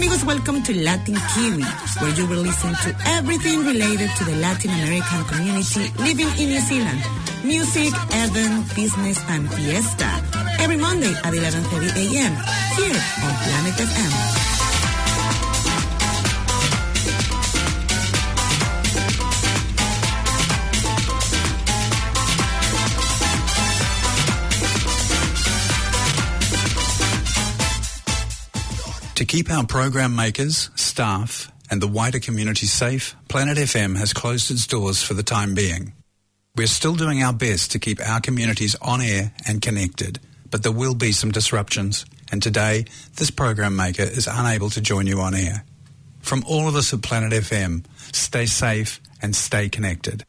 amigos, welcome to Latin Kiwi, where you will listen to everything related to the Latin American community living in New Zealand. Music, event, business, and fiesta. Every Monday at 11.30 a.m. here on Planet FM. To keep our program makers, staff, and the wider community safe, Planet FM has closed its doors for the time being. We're still doing our best to keep our communities on air and connected, but there will be some disruptions, and today this program maker is unable to join you on air. From all of us at Planet FM, stay safe and stay connected.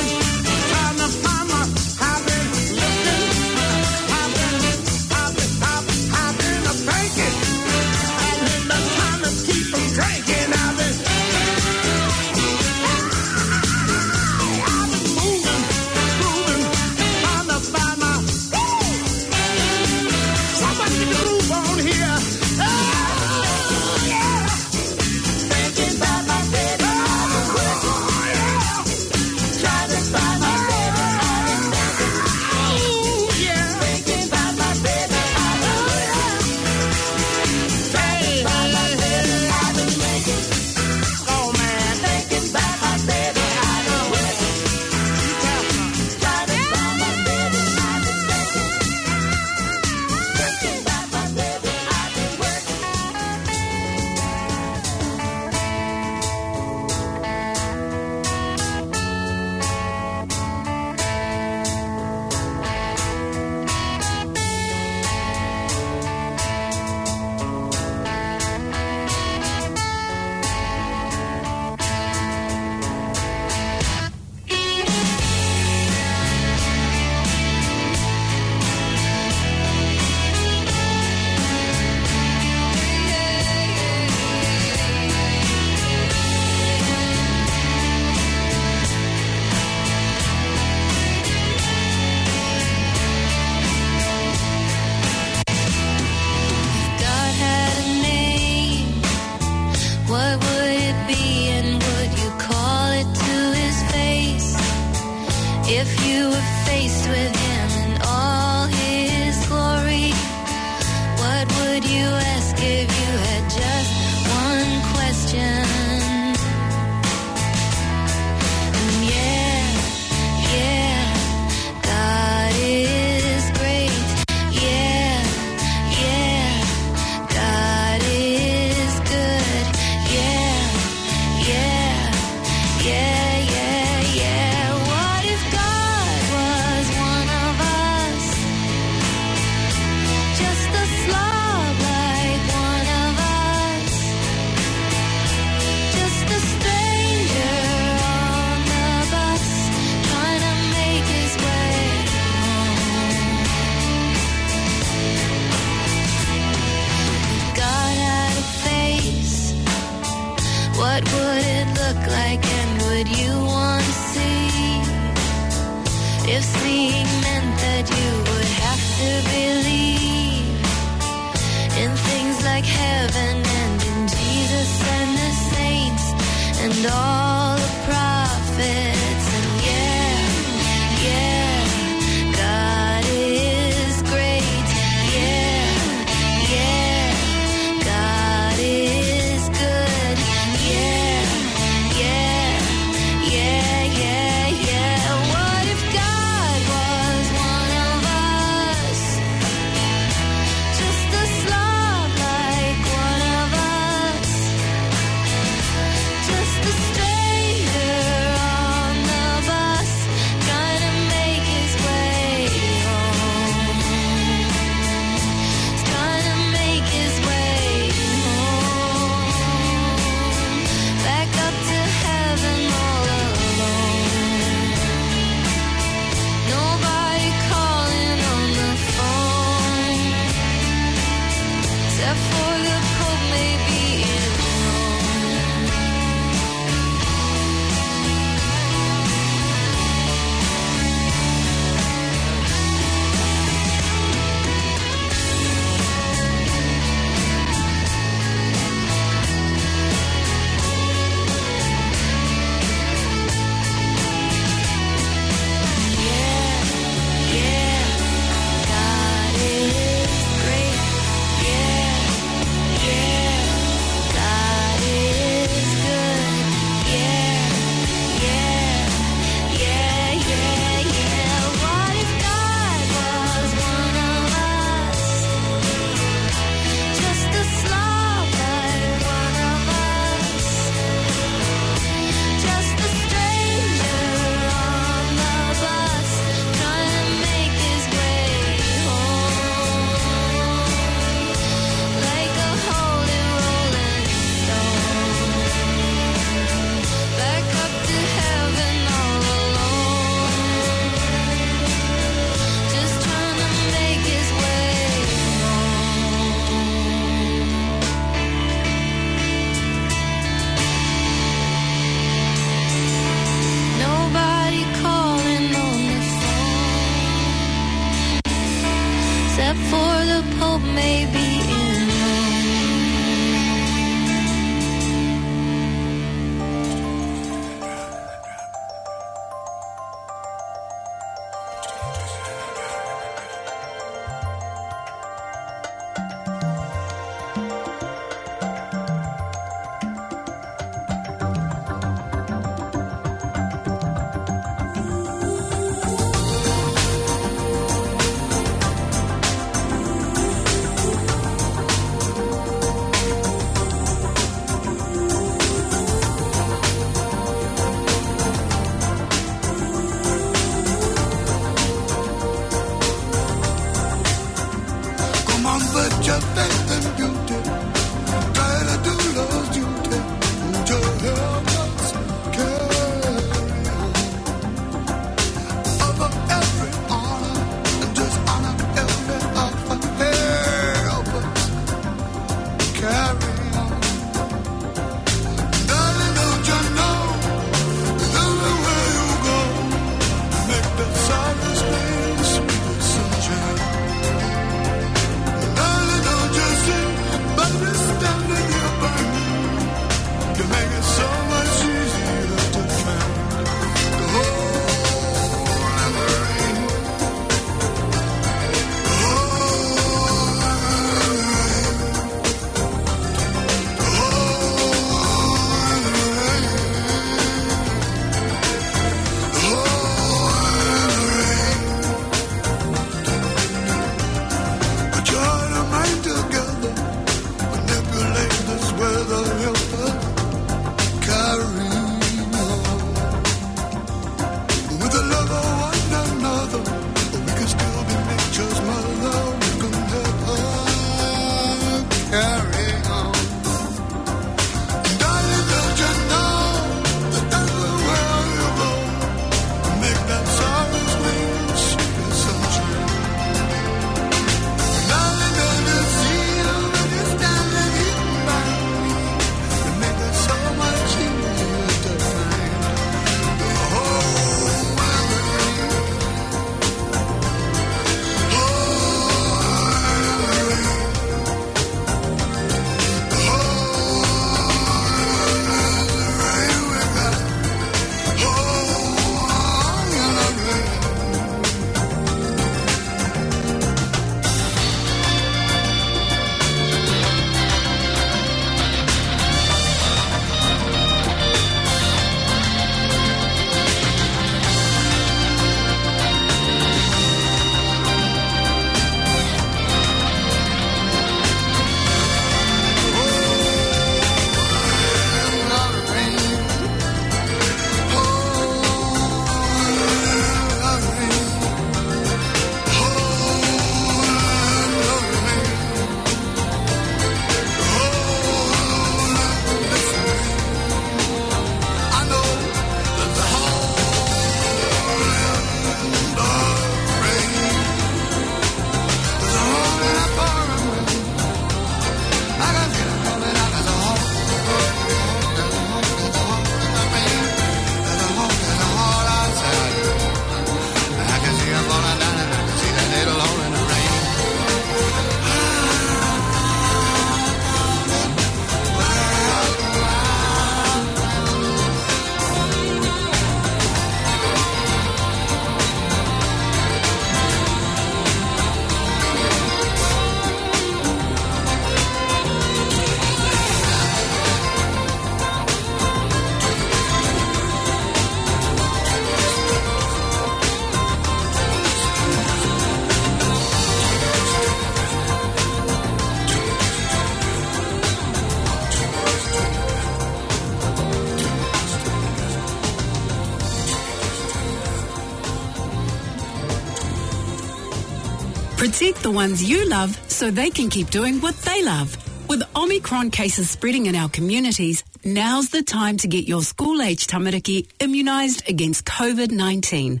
Ones you love so they can keep doing what they love. With Omicron cases spreading in our communities, now's the time to get your school-age tamariki immunised against COVID-19.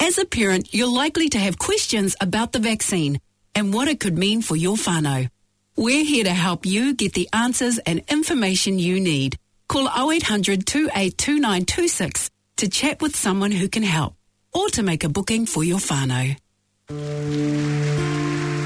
As a parent, you're likely to have questions about the vaccine and what it could mean for your whānau. We're here to help you get the answers and information you need. Call 0800 282926 to chat with someone who can help or to make a booking for your whānau. Música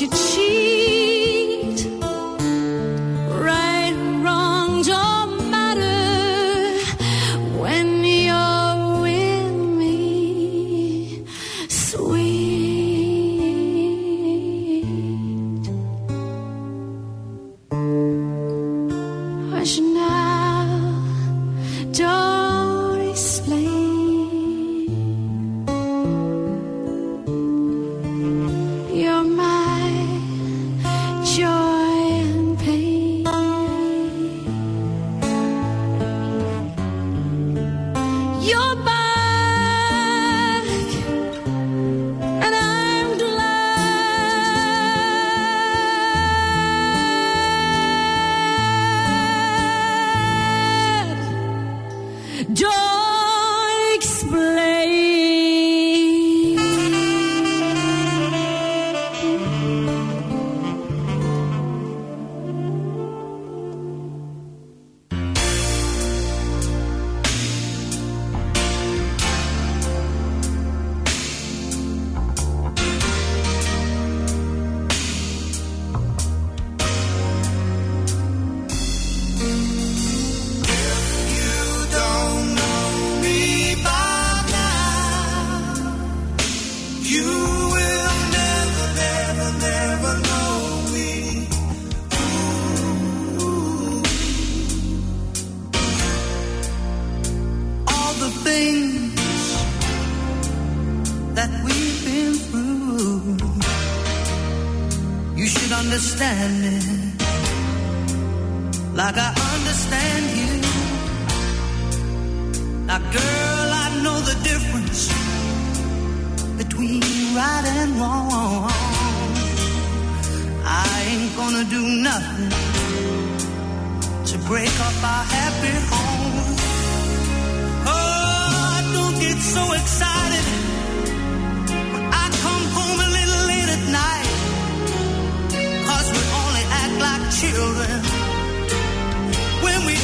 you cheat. understanding like I understand you. Now, girl, I know the difference between right and wrong. I ain't gonna do nothing to break up our happy home. Oh, I don't get so excited. children. When we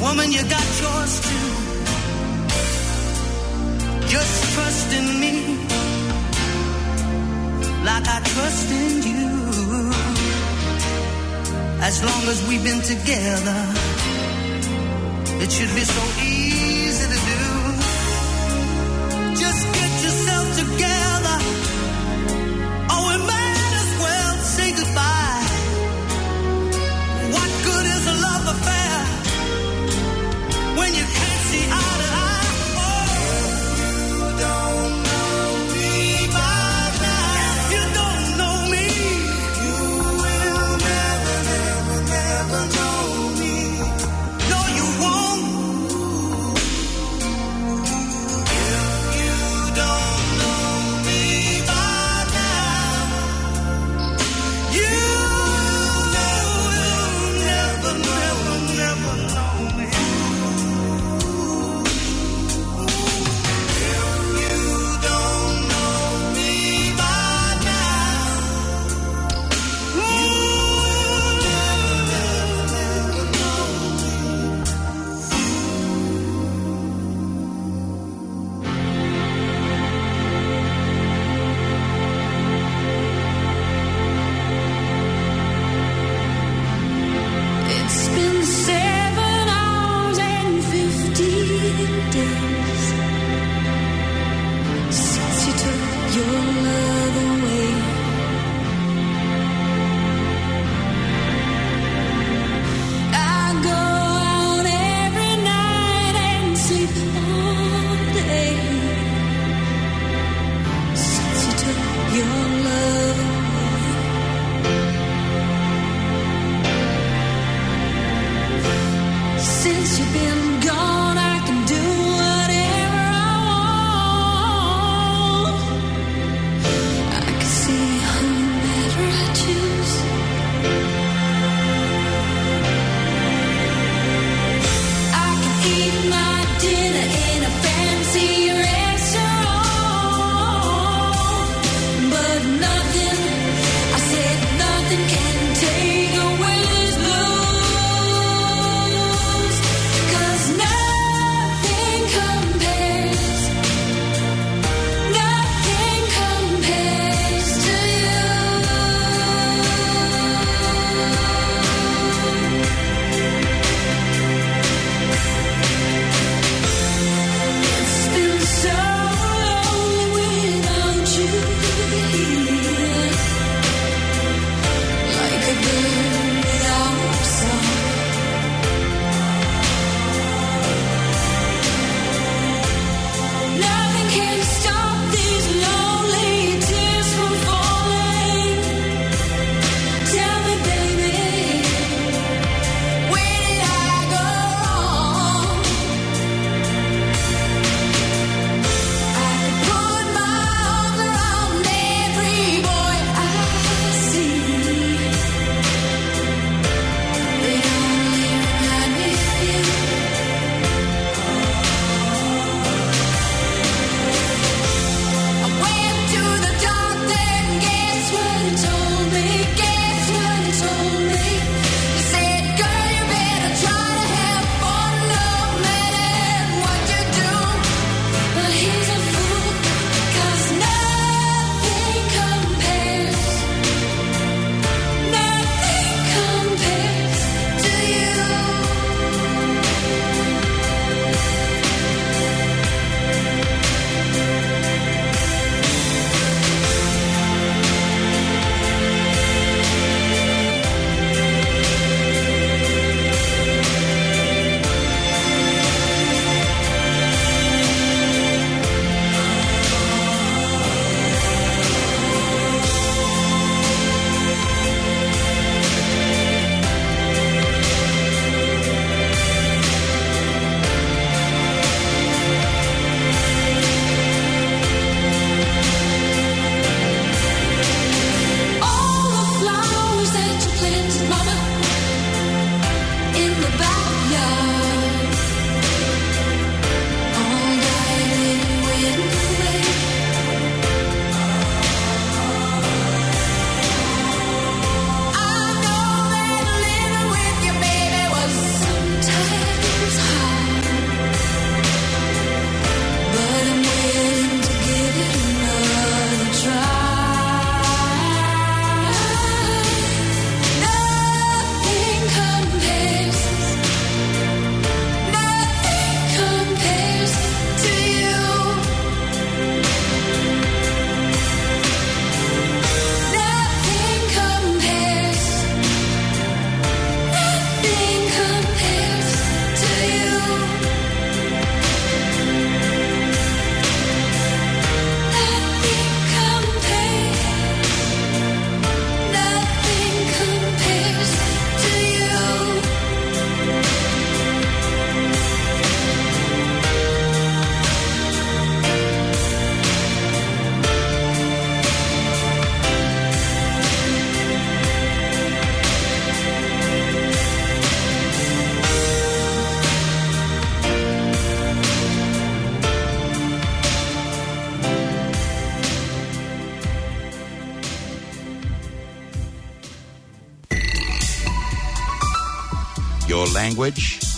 Woman, you got yours too. Just trust in me like I trust in you. As long as we've been together, it should be so easy.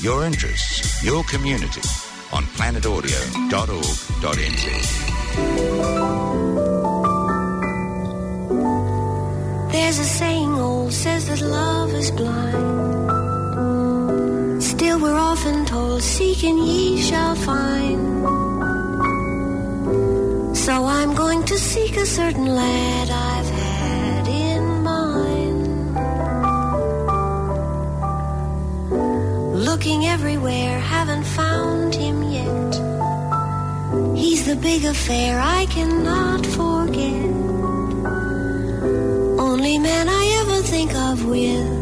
Your interests, your community on planetaudio.org.nz. There's a saying old says that love is blind. Still, we're often told, Seek and ye shall find. So I'm going to seek a certain lad I've Looking everywhere, haven't found him yet. He's the big affair I cannot forget. Only man I ever think of with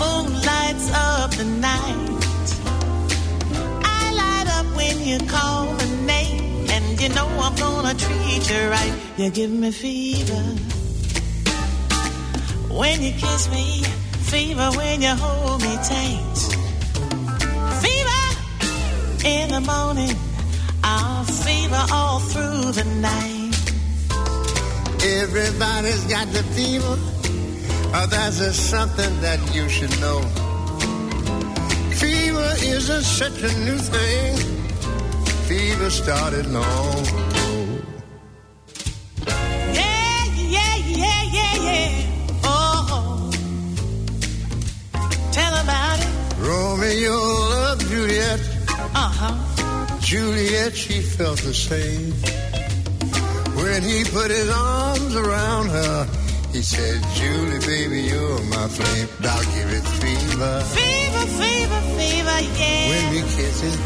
moon lights up the night. I light up when you call my name, and you know I'm gonna treat you right. You give me fever when you kiss me, fever when you hold me tight. Fever in the morning, I'll fever all through the night. Everybody's got the fever. Oh, that's just something that you should know. Fever isn't such a new thing. Fever started long ago. Yeah, yeah, yeah, yeah, yeah. Oh, tell about it. Romeo loved Juliet. Uh huh. Juliet, she felt the same. When he put his arms around her, he said, Julie, baby, you're my flame. I'll give it fever. Fever, fever, fever, yeah. When we kiss it,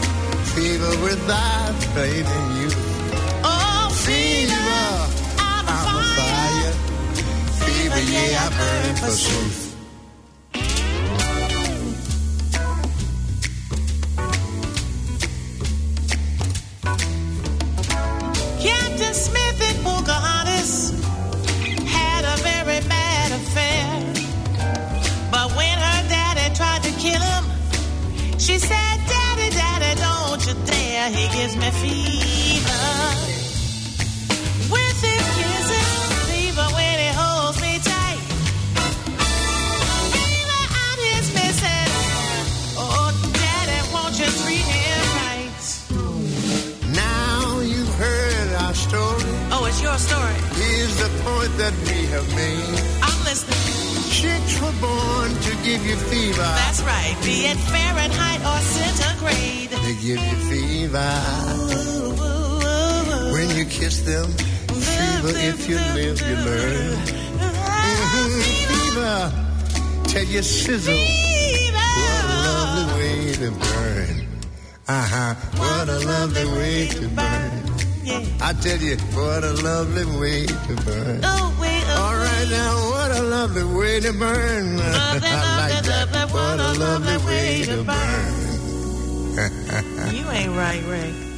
fever without fading you. oh, Fever, I'm, I'm a fire. Fever, yeah, I burn for truth. Gives me fever. With his kisses, fever when he holds me tight. Fever out his missing. Oh, Daddy, won't you treat him right? Now you've heard our story. Oh, it's your story. Here's the point that we have made. I'm listening. Chicks were born give you fever. That's right. Be it Fahrenheit or centigrade. They give you fever. When you kiss them, fever. If you live, you learn. Fever. Tell you sizzle. Fever. What a lovely way to burn. Uh huh. What a lovely way to burn. Yeah. I tell you, what a lovely way to burn. Oh, right now, what a lovely way to burn. I like that. What a lovely way to burn. You ain't right, Ray.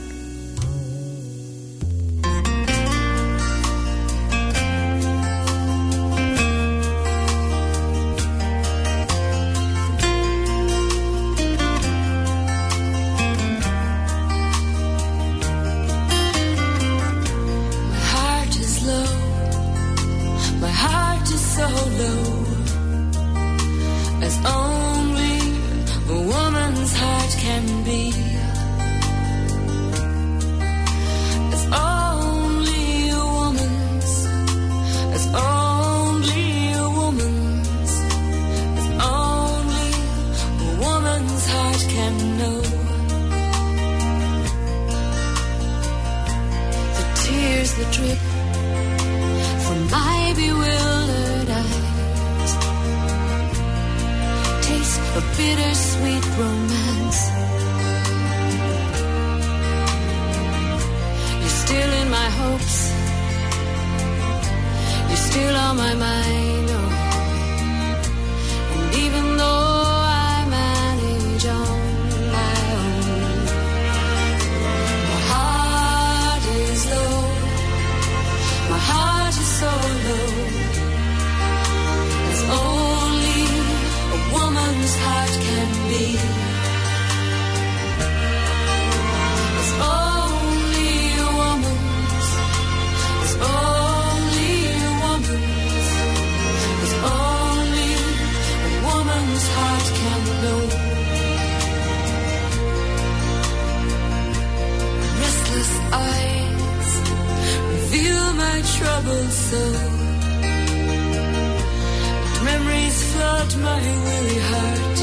Memories flood my weary heart.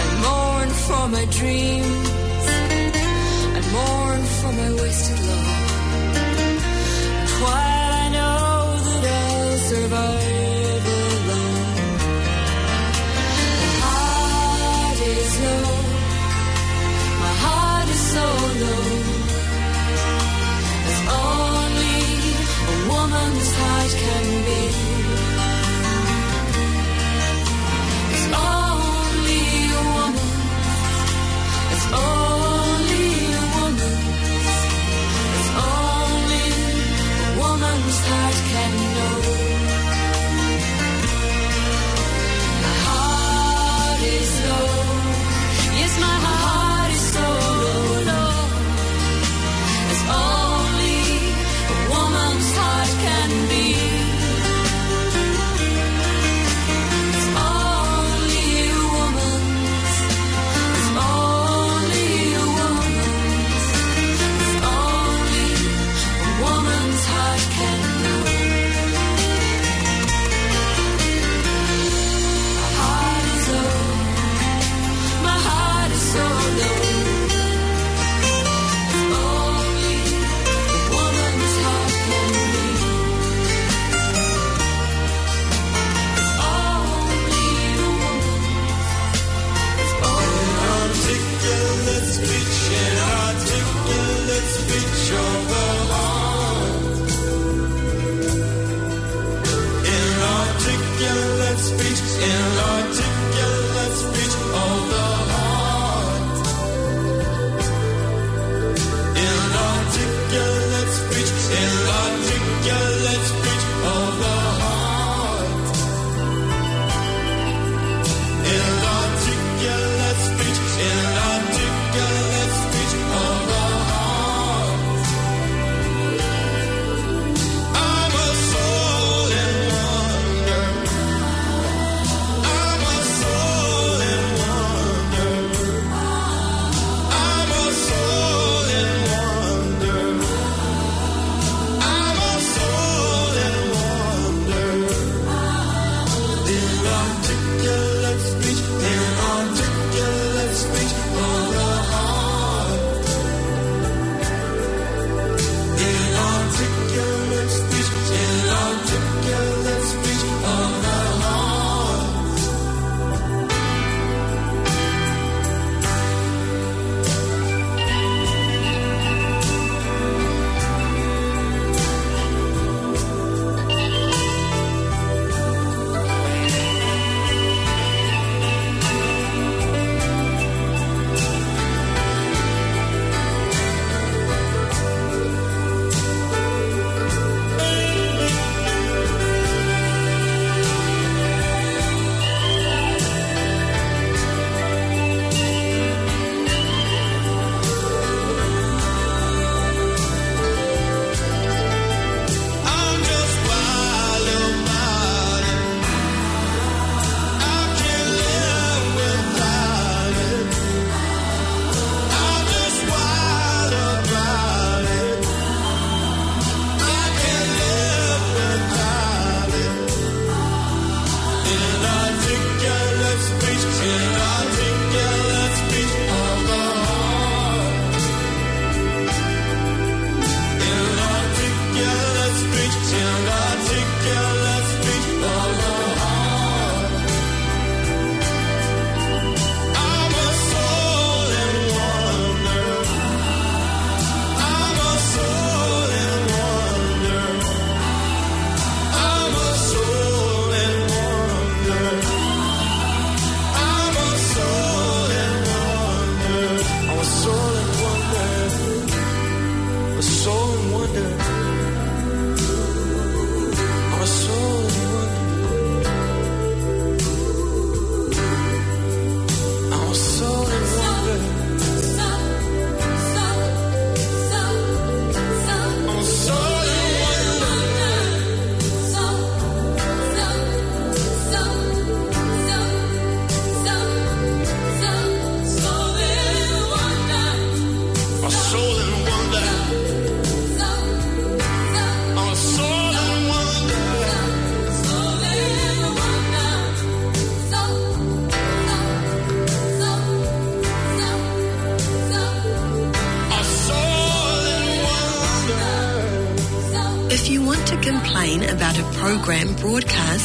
I mourn for my dreams.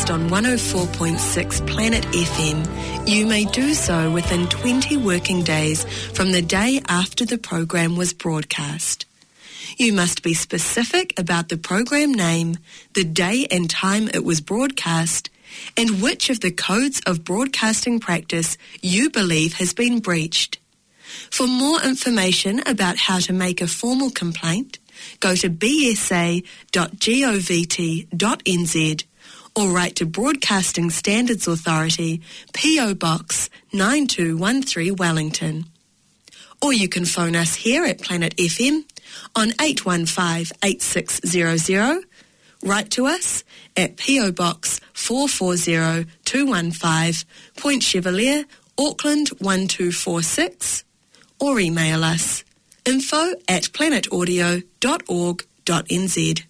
Broadcast on 104.6 Planet FM, you may do so within 20 working days from the day after the program was broadcast. You must be specific about the program name, the day and time it was broadcast, and which of the codes of broadcasting practice you believe has been breached. For more information about how to make a formal complaint, go to bsa.govt.nz or write to Broadcasting Standards Authority, PO Box 9213 Wellington. Or you can phone us here at Planet FM on 815 8600. Write to us at PO Box 440 215 Point Chevalier, Auckland 1246 or email us info at planetaudio.org.nz.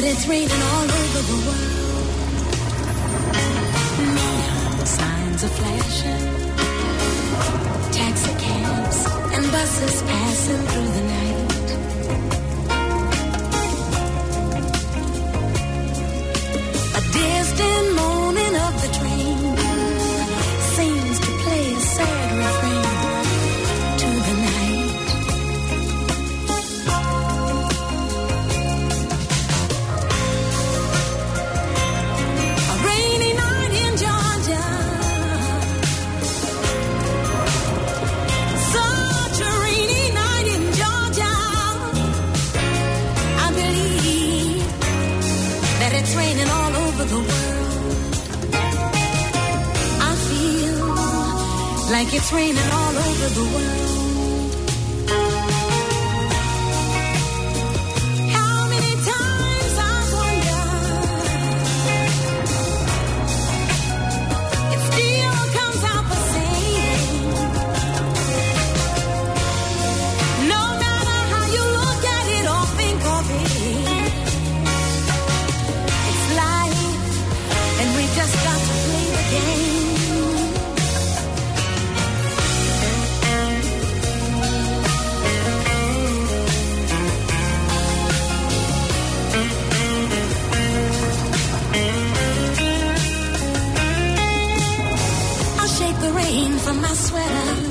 that it's raining all over the world. Neon signs are flashing taxi cabs and buses passing through the night. It's raining all over the world. From